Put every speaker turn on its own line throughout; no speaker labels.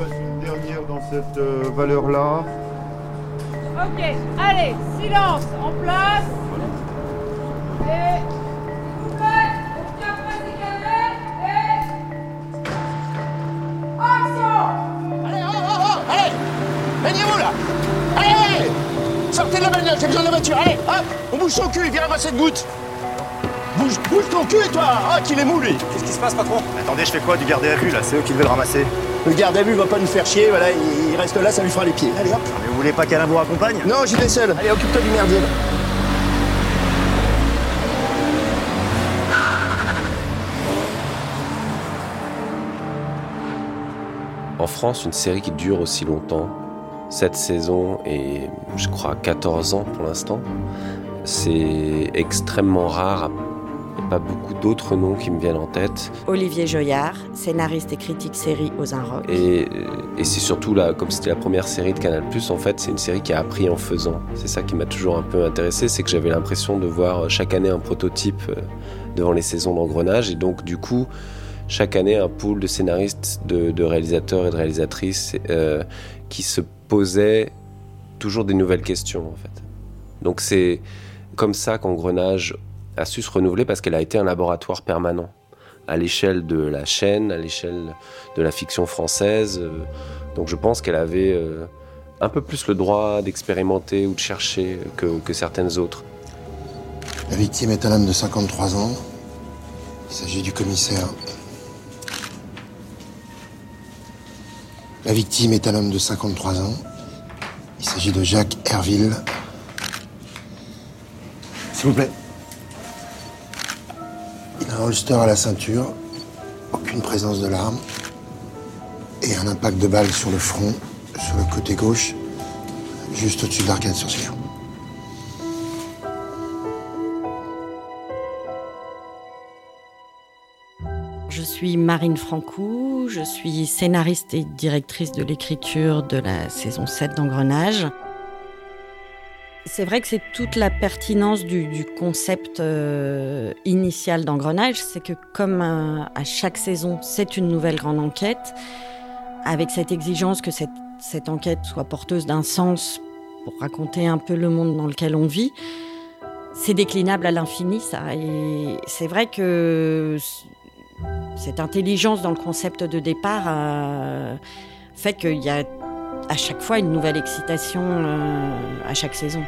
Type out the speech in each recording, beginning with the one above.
En refasse une dernière dans cette euh, valeur-là.
Ok, allez, silence, en place. Et... Et...
Allez, oh, oh, oh, là? Allez, allez Sortez de la bagnole, j'ai besoin de la voiture, allez, hop On bouge son cul, viens ramasser de gouttes. Bouge, bouge ton cul, toi. Ah, qu'il est mou, lui.
Qu'est-ce qui se passe, patron? Attendez, je fais quoi du garder à vue, là? C'est eux qui devaient le ramasser.
Le garde à vue va pas nous faire chier, voilà, il il reste là, ça lui fera les pieds. Allez, hop
Mais vous voulez pas qu'Alain vous raccompagne
Non, j'y vais seul. Allez, occupe-toi du merdier.
En France, une série qui dure aussi longtemps, cette saison et je crois 14 ans pour l'instant, c'est extrêmement rare. Il n'y a pas beaucoup d'autres noms qui me viennent en tête.
Olivier Joyard, scénariste et critique série aux.
Et, et c'est surtout là, comme c'était la première série de Canal+, en fait, c'est une série qui a appris en faisant. C'est ça qui m'a toujours un peu intéressé, c'est que j'avais l'impression de voir chaque année un prototype euh, devant les saisons d'engrenage, et donc du coup, chaque année un pool de scénaristes, de, de réalisateurs et de réalisatrices euh, qui se posaient toujours des nouvelles questions, en fait. Donc c'est comme ça qu'Engrenage a su se renouveler parce qu'elle a été un laboratoire permanent à l'échelle de la chaîne, à l'échelle de la fiction française. Euh, Donc je pense qu'elle avait euh, un peu plus le droit d'expérimenter ou de chercher que, que certaines autres.
La victime est un homme de 53 ans. Il s'agit du commissaire. La victime est un homme de 53 ans. Il s'agit de Jacques Herville. S'il vous plaît. Un holster à la ceinture, aucune présence de l'arme, et un impact de balle sur le front, sur le côté gauche, juste au-dessus de l'arcade sourcilière.
Je suis Marine Francou, je suis scénariste et directrice de l'écriture de la saison 7 d'Engrenage. C'est vrai que c'est toute la pertinence du, concept euh, initial d'Engrenage, c'est que comme euh, à chaque saison, c'est une nouvelle grande enquête, avec cette exigence que cette, cette enquête soit porteuse d'un sens pour raconter un peu le monde dans lequel on vit, c'est déclinable à l'infini, ça. Et c'est vrai que cette intelligence dans le concept de départ euh, fait qu'il y a à chaque fois une nouvelle excitation euh, à chaque saison.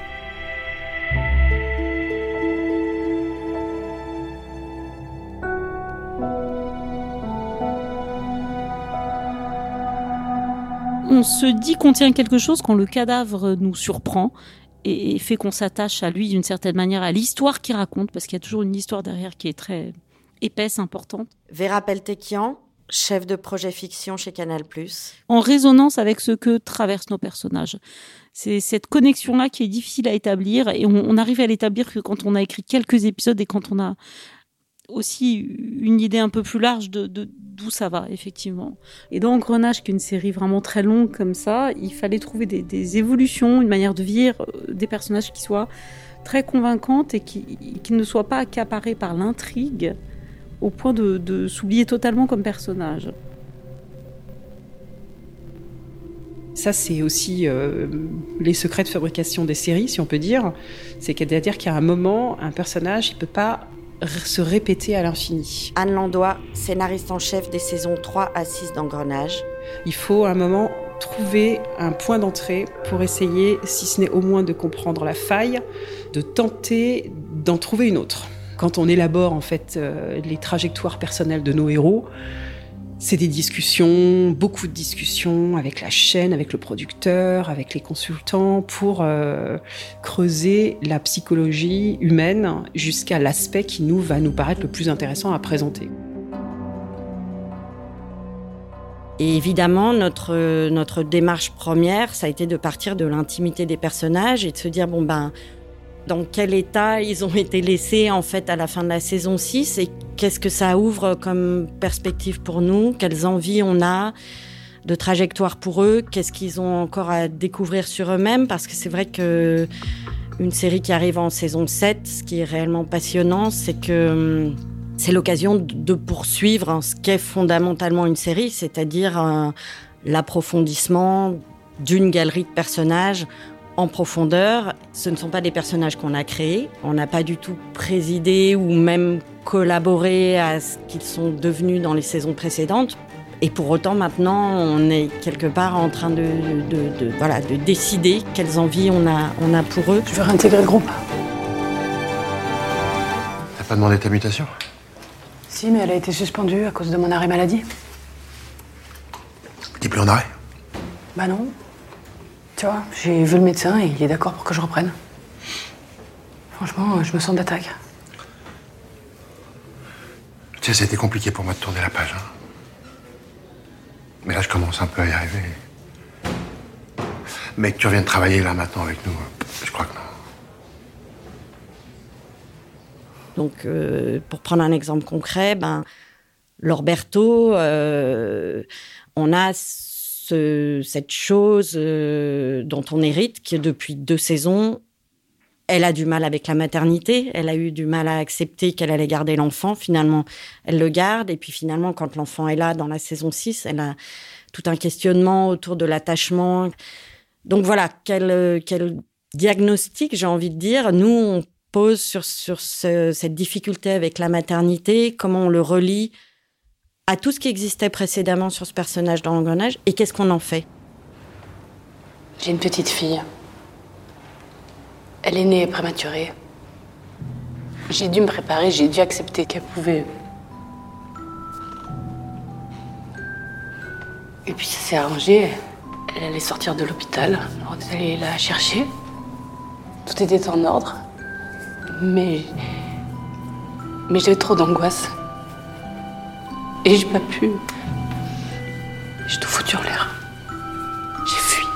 On se dit qu'on tient quelque chose quand le cadavre nous surprend et fait qu'on s'attache à lui d'une certaine manière, à l'histoire qu'il raconte, parce qu'il y a toujours une histoire derrière qui est très épaisse, importante.
Vera Peltekian, chef de projet fiction chez Canal+.
En résonance avec ce que traversent nos personnages. C'est cette connexion-là qui est difficile à établir et on, arrive à l'établir que quand on a écrit quelques épisodes et quand on a aussi une idée un peu plus large de d'où ça va, effectivement. Et dans Engrenage, qui est une série vraiment très longue comme ça, il fallait trouver des, des évolutions, une manière de vivre euh, des personnages qui soient très convaincantes et qui, qui ne soient pas accaparés par l'intrigue au point de, de s'oublier totalement comme personnage.
Ça, c'est aussi euh, les secrets de fabrication des séries, si on peut dire. C'est qu'à dire qu'il y a un moment, un personnage, il peut pas se répéter à l'infini.
Anne Landois, scénariste en chef des saisons 3 à 6 d'Engrenage.
Il faut à un moment trouver un point d'entrée pour essayer, si ce n'est au moins de comprendre la faille, de tenter d'en trouver une autre. Quand on élabore en fait euh, les trajectoires personnelles de nos héros, C'est des discussions, beaucoup de discussions avec la chaîne, avec le producteur, avec les consultants pour euh, creuser la psychologie humaine jusqu'à l'aspect qui nous va nous paraître le plus intéressant à présenter.
Et évidemment, notre, notre démarche première, ça a été de partir de l'intimité des personnages et de se dire, bon ben, dans quel état ils ont été laissés en fait à la fin de la saison 6 et qu'est-ce que ça ouvre comme perspective pour nous, quelles envies on a de trajectoire pour eux, qu'est-ce qu'ils ont encore à découvrir sur eux-mêmes? Parce que c'est vrai que une série qui arrive en saison 7, ce qui est réellement passionnant, c'est que hum, c'est l'occasion de poursuivre ce qu'est fondamentalement une série, c'est-à-dire euh, l'approfondissement d'une galerie de personnages en profondeur. Ce ne sont pas des personnages qu'on a créés. On n'a pas du tout présidé ou même collaboré à ce qu'ils sont devenus dans les saisons précédentes. Et pour autant, maintenant, on est quelque part en train de, voilà, de décider quelles envies on a, on a pour eux.
Je veux réintégrer le groupe.
T'as pas demandé ta mutation?
Si, mais elle a été suspendue à cause de mon arrêt maladie.
T'es plus en arrêt?
Bah non. Tu vois, j'ai vu le médecin et il est d'accord pour que je reprenne. Franchement, je me sens d'attaque.
Tu sais, c'était compliqué pour moi de tourner la page. hein. Mais là, je commence un peu à y arriver. Mais que tu reviennes travailler là maintenant avec nous, je crois que non.
Donc, euh, pour prendre un exemple concret, ben, Lorberto, euh, on a ce- cette chose euh, dont on hérite, qui depuis deux saisons, elle a du mal avec la maternité, elle a eu du mal à accepter qu'elle allait garder l'enfant. Finalement, elle le garde. Et puis finalement, quand l'enfant est là dans la saison 6, elle a tout un questionnement autour de l'attachement. Donc voilà, quel, euh, quel diagnostic, j'ai envie de dire, nous, on pose sur, sur ce- cette difficulté avec la maternité, comment on le relie à tout ce qui existait précédemment sur ce personnage dans l'engrenage, et qu'est-ce qu'on en fait?
J'ai une petite fille. Elle est née prématurée. J'ai dû me préparer, j'ai dû accepter qu'elle pouvait. Et puis ça s'est arrangé. Elle allait sortir de l'hôpital. On allé la chercher. Tout était en ordre. Mais. Mais j'avais trop d'angoisse. Et j'ai pas pu. J'ai tout foutu en l'air. J'ai fui.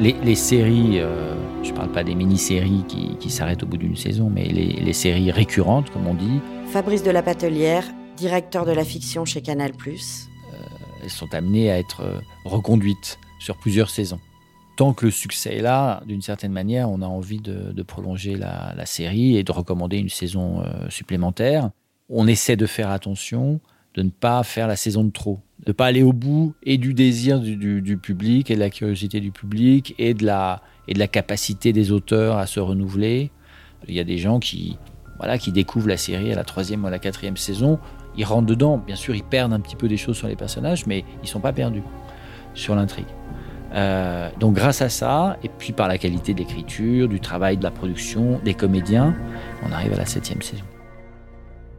Les, les séries, euh, je parle pas des mini-séries qui, qui s'arrêtent au bout d'une saison, mais les, les séries récurrentes, comme on dit,
Fabrice de la Patelière, directeur de la fiction chez Canal+.
elles sont amenées à être euh, reconduites sur plusieurs saisons. Tant que le succès est là, d'une certaine manière, on a envie de, prolonger la, série et de recommander une saison euh, supplémentaire. On essaie de faire attention de ne pas faire la saison de trop, de ne pas aller au bout et du désir du, public et de la curiosité du public et de, la, et de la capacité des auteurs à se renouveler. Il y a des gens qui, voilà, qui découvrent la série à la troisième ou à la quatrième saison. Ils rentrent dedans, bien sûr, ils perdent un petit peu des choses sur les personnages, mais ils sont pas perdus sur l'intrigue. Euh, donc grâce à ça, et puis par la qualité de l'écriture, du travail de la production, des comédiens, on arrive à la septième saison.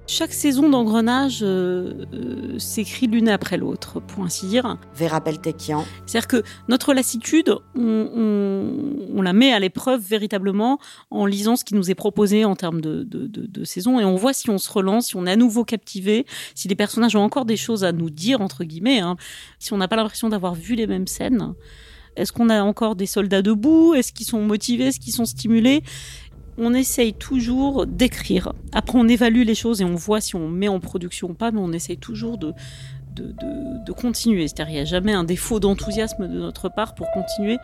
Chaque saison d'engrenage euh, euh, s'écrit l'une après l'autre, pour ainsi dire.
Vera Peltekian.
C'est-à-dire que notre lassitude, on, on- on la met à l'épreuve véritablement en lisant ce qui nous est proposé en termes de, de, de, de saison et on voit si on se relance, si on est à nouveau captivé, si les personnages ont encore des choses à nous dire, entre guillemets, hein, si on n'a pas l'impression d'avoir vu les mêmes scènes. Est-ce qu'on a encore des soldats debout? Est-ce qu'ils sont motivés? Est-ce qu'ils sont stimulés? On essaye toujours d'écrire. Après, on évalue les choses et on voit si on met en production ou pas, mais on essaye toujours de, de, de- continuer. C'est-à-dire, il n'y a jamais un défaut d'enthousiasme de notre part pour continuer.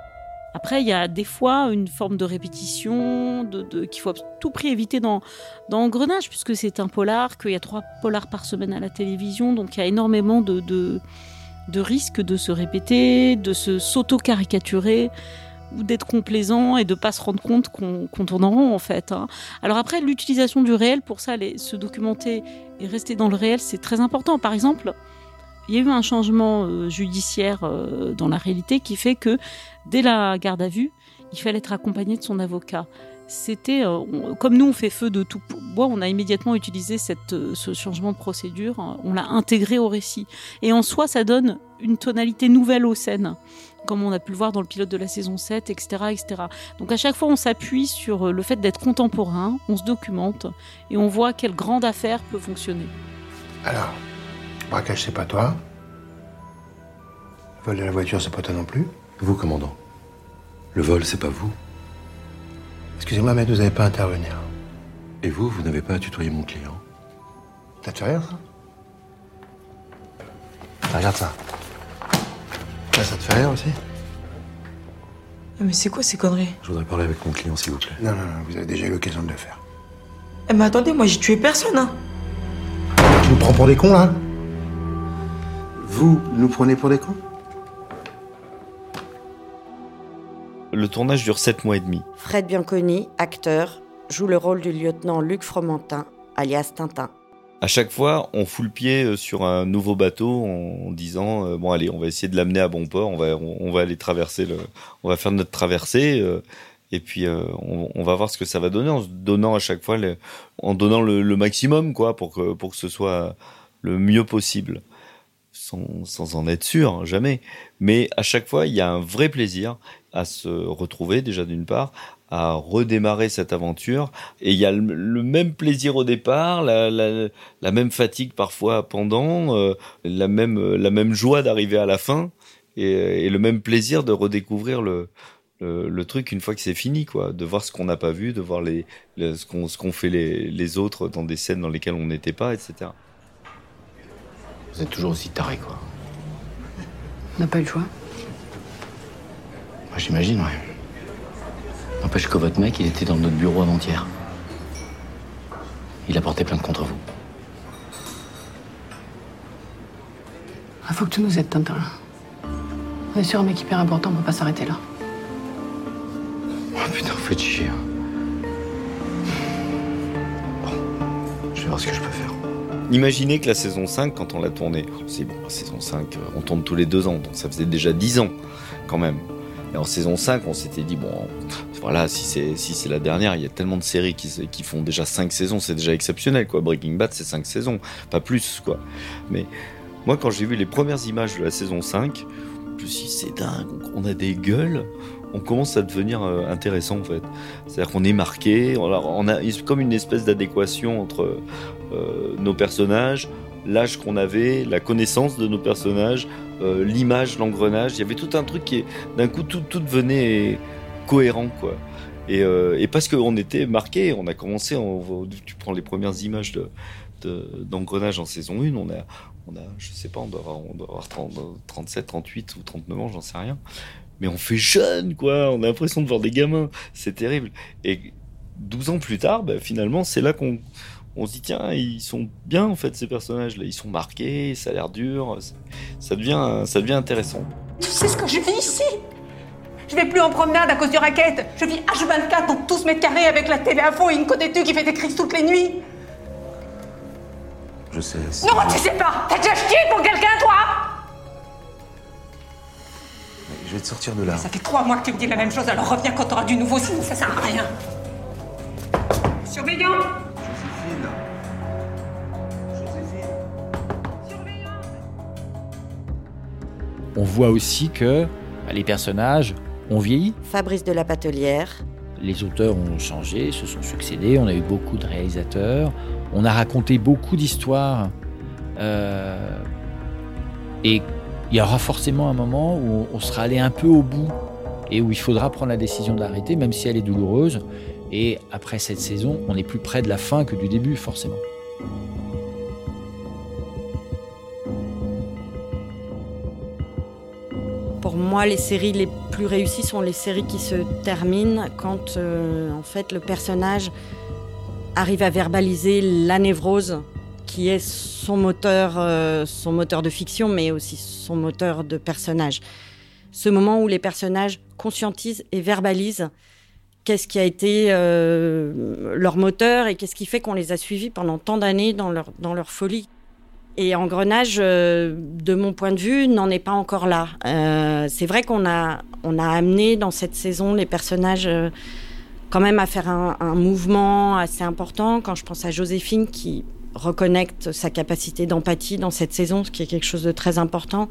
Après, il y a des fois une forme de répétition qu'il faut à tout prix éviter dans, dans Engrenage, puisque c'est un polar, qu'il y a trois polars par semaine à la télévision, donc il y a énormément de, de, de risques de se répéter, de se s'auto-caricaturer ou d'être complaisant et de pas se rendre compte qu'on tourne en rond en fait. hein. Alors après, l'utilisation du réel, pour ça, les- se documenter et rester dans le réel, c'est très important. Par exemple, il y a eu un changement euh, judiciaire euh, dans la réalité qui fait que dès la garde à vue, il fallait être accompagné de son avocat. c'était euh, comme nous on fait feu de tout bois, on a immédiatement utilisé cette, ce changement de procédure, on l'a intégré au récit. Et en soi, ça donne une tonalité nouvelle aux scènes, comme on a pu le voir dans le pilote de la saison 7, etc. etc. Donc à chaque fois, on s'appuie sur le fait d'être contemporain, on se documente et on voit quelle grande affaire peut fonctionner.
Alors, braquage, c'est pas toi. Le vol de la voiture, c'est pas toi non plus.
Vous, commandant. Le vol, c'est pas vous.
Excusez-moi, mais vous n'avez pas à intervenir.
Et vous, vous n'avez pas à tutoyer mon client.
Ça te fait rire, ça? Ah, Regarde ça. Ça, ça te fait rire aussi
Mais c'est quoi ces conneries?
Je voudrais parler avec mon client, s'il vous plaît.
Non, non, non, vous avez déjà eu l'occasion de le faire.
Eh mais attendez, moi j'ai tué personne, hein
Tu nous prends pour des cons, là Vous nous prenez pour des cons?
Le tournage dure 7 mois et demi.
Fred Bianconi, acteur, joue le rôle du lieutenant Luc Fromentin, alias Tintin.
À chaque fois, on fout le pied euh, sur un nouveau bateau en disant euh, bon allez, on va essayer de l'amener à bon port, on va aller traverser le, on va faire notre traversée euh, et puis on, va voir ce que ça va donner en donnant à chaque fois en donnant le, maximum quoi pour que ce soit le mieux possible. Sans, sans en être sûr jamais. Mais à chaque fois il y a un vrai plaisir à se retrouver déjà d'une part, à redémarrer cette aventure. Et il y a le, même plaisir au départ, la, la, la même fatigue parfois pendant, euh, la, même, la même joie d'arriver à la fin, et, et, le même plaisir de redécouvrir le, le, le truc une fois que c'est fini, quoi, de voir ce qu'on n'a pas vu, de voir les, ce qu'on ce qu'on fait les, les autres dans des scènes dans lesquelles on n'était pas, etc.
Vous êtes toujours aussi taré, quoi.
On n'a pas eu le choix.
J'imagine, ouais. N'empêche que votre mec, il était dans notre bureau avant-hier. Il a porté plainte contre vous.
Il ah, faut que tu nous aides, Tintin. On est sur un mec hyper important, on peut pas s'arrêter là.
Oh putain, vous faites chier. Hein. Bon, je vais voir ce que je peux faire.
Imaginez que la saison 5, quand on l'a tournée, c'est bon, la saison 5, on tourne tous les deux ans, donc ça faisait déjà 10 ans, quand même. Et en saison 5, on s'était dit, bon, voilà, si c'est si la dernière, il y a tellement de séries qui, font déjà 5 saisons, c'est déjà exceptionnel, quoi. Breaking Bad, c'est 5 saisons, pas plus, quoi. Mais moi, quand j'ai vu les premières images de la saison 5, je me suis dit, c'est dingue, on a des gueules, on commence à devenir euh, intéressant, en fait. C'est-à-dire qu'on est marqué, on a, a comme une espèce d'adéquation entre euh, nos personnages, l'âge qu'on avait, la connaissance de nos personnages, euh, l'image, l'engrenage. Il y avait tout un truc qui, d'un coup, tout, tout devenait cohérent, quoi. Et, euh, et parce qu'on était marqué, on a commencé, on, tu prends les premières images de, d'engrenage en saison 1, on a, on a, je sais pas, on doit avoir, on doit avoir 30, 37, 38 ou 39 ans, j'en sais rien. Mais on fait jeune, quoi. On a l'impression de voir des gamins. C'est terrible. Et 12 ans plus tard, bah, finalement, c'est là qu'on, on se dit tiens ils sont bien en fait ces personnages là ils sont marqués ça a l'air dur ça devient ça devient intéressant
tu sais ce que je vis ici? Je vais plus en promenade à cause du raquette je vis H24 dans tous mètres carrés avec la télé à fond et une côte qui fait des crises toutes les nuits.
Je sais
non tu sais pas. T'as déjà chié pour quelqu'un toi?
Je vais te sortir de là.
Ça fait trois mois que tu me dis la même chose alors reviens quand t'auras du nouveau sinon ça sert à rien. Surveillant.
On voit aussi que bah, les personnages ont vieilli.
Fabrice de la Patelière.
Les auteurs ont changé, se sont succédés, on a eu beaucoup de réalisateurs, on a raconté beaucoup d'histoires. Euh, et il y aura forcément un moment où on sera allé un peu au bout et où il faudra prendre la décision d'arrêter, même si elle est douloureuse. Et après cette saison, on est plus près de la fin que du début, forcément.
Pour moi, les séries les plus réussies sont les séries qui se terminent quand, euh, en fait, le personnage arrive à verbaliser la névrose qui est son moteur, euh, son moteur de fiction, mais aussi son moteur de personnage. Ce moment où les personnages conscientisent et verbalisent qu'est-ce qui a été euh, leur moteur et qu'est-ce qui fait qu'on les a suivis pendant tant d'années dans leur folie. Et Engrenage, euh, de mon point de vue, n'en est pas encore là. Euh, c'est vrai qu'on a, on a amené dans cette saison les personnages euh, quand même à faire un, mouvement assez important. Quand je pense à Joséphine qui reconnecte sa capacité d'empathie dans cette saison, ce qui est quelque chose de très important,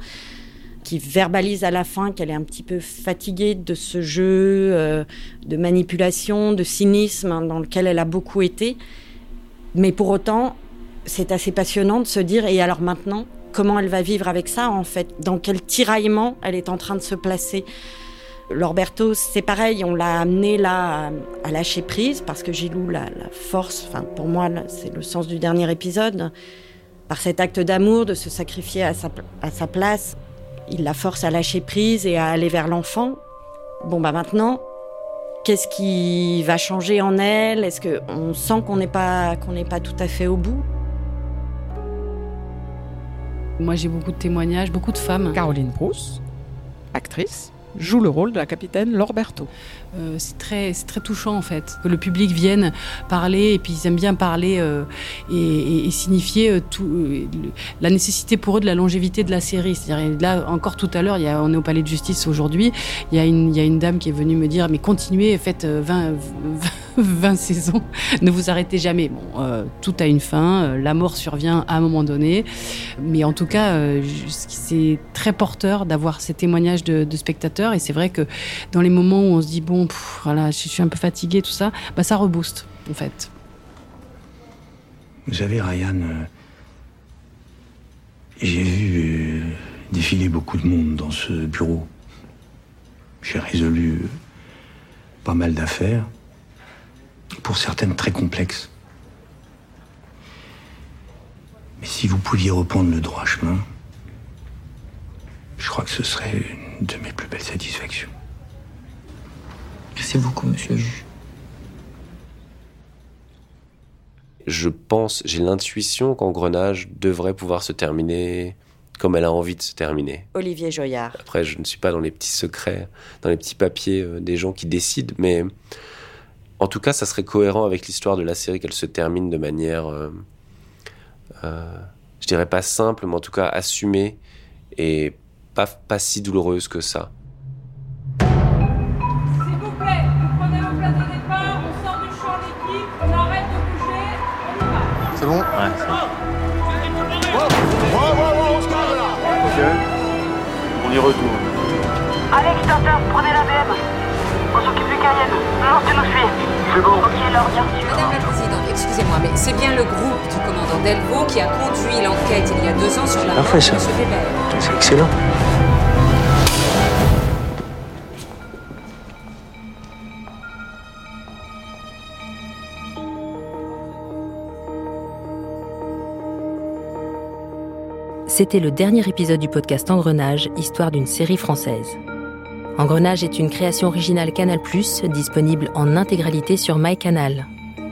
qui verbalise à la fin qu'elle est un petit peu fatiguée de ce jeu de manipulation, de cynisme hein, dans lequel elle a beaucoup été. Mais pour autant, c'est assez passionnant de se dire, et alors maintenant, comment elle va vivre avec ça en fait? Dans quel tiraillement elle est en train de se placer? Lorberto, c'est pareil, on l'a amené là à, lâcher prise parce que Gilou, la, la force, enfin pour moi, c'est le sens du dernier épisode, par cet acte d'amour, de se sacrifier à sa, à sa place, il la force à lâcher prise et à aller vers l'enfant. Bon bah maintenant, qu'est-ce qui va changer en elle? Est-ce qu'on sent qu'on n'est pas qu'on n'est pas tout à fait au bout?
Moi, j'ai beaucoup de témoignages, beaucoup de femmes.
Caroline Brousse, actrice, joue le rôle de la capitaine Lorberto.
Euh, c'est très, très touchant en fait que le public vienne parler et puis ils aiment bien parler euh, et, et- et signifier euh, tout, la nécessité pour eux de la longévité de la série. C'est-à-dire là encore tout à l'heure, on est au palais de justice aujourd'hui, il y a une, il y a une dame qui est venue me dire mais continuez, faites euh, 20, 20 saisons, ne vous arrêtez jamais. Bon, euh, tout a une fin, euh, la mort survient à un moment donné, mais en tout cas euh, c'est très porteur d'avoir ces témoignages de, spectateurs. Et c'est vrai que dans les moments où on se dit bon voilà je suis un peu fatigué tout ça bah ça rebooste en fait.
Vous savez, Ryan, j'ai vu défiler beaucoup de monde dans ce bureau. J'ai résolu pas mal d'affaires, pour certaines très complexes. Mais si vous pouviez reprendre le droit chemin, je crois que ce serait une de mes plus belles satisfactions.
Merci beaucoup, monsieur le juge.
Je pense, j'ai l'intuition qu'Engrenage devrait pouvoir se terminer comme elle a envie de se terminer.
Olivier Joyard.
Après, je ne suis pas dans les petits secrets, dans les petits papiers euh, des gens qui décident, mais en tout cas, ça serait cohérent avec l'histoire de la série qu'elle se termine de manière, euh, euh, je dirais pas simple, mais en tout cas assumée et pas, pas si douloureuse que ça.
S'il vous plaît, vous prenez vos places de départ, on sort du champ d'équipe, on arrête de bouger, on.
C'est bon?
Ouais, c'est bon. Ouais, ouais, ouais, on se calme là
Ok. On y retourne.
Allez, extincteur, prenez la BM. On s'occupe du Cayenne. Non, tu nous suis. C'est bon. Ok, alors bien sûr.
Madame la Présidente, excusez-moi, mais c'est bien le groupe du commandant Delvaux qui a conduit l'enquête il y a deux ans sur la mort de. Weber.
C'est excellent.
C'était le dernier épisode du podcast Engrenage, histoire d'une série française. Engrenage est une création originale Canal+, disponible en intégralité sur MyCanal.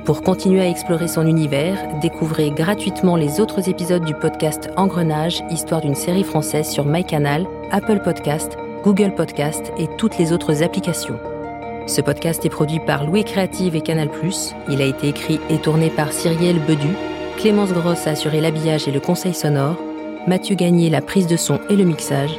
Pour continuer à explorer son univers, découvrez gratuitement les autres épisodes du podcast Engrenage, histoire d'une série française sur MyCanal, Apple Podcast, Google Podcast et toutes les autres applications. Ce podcast est produit par Louis Créative et Canal+. Il a été écrit et tourné par Cyrielle Bedu. Clémence Grosse a assuré l'habillage et le conseil sonore. Mathieu Gagné la prise de son et le mixage.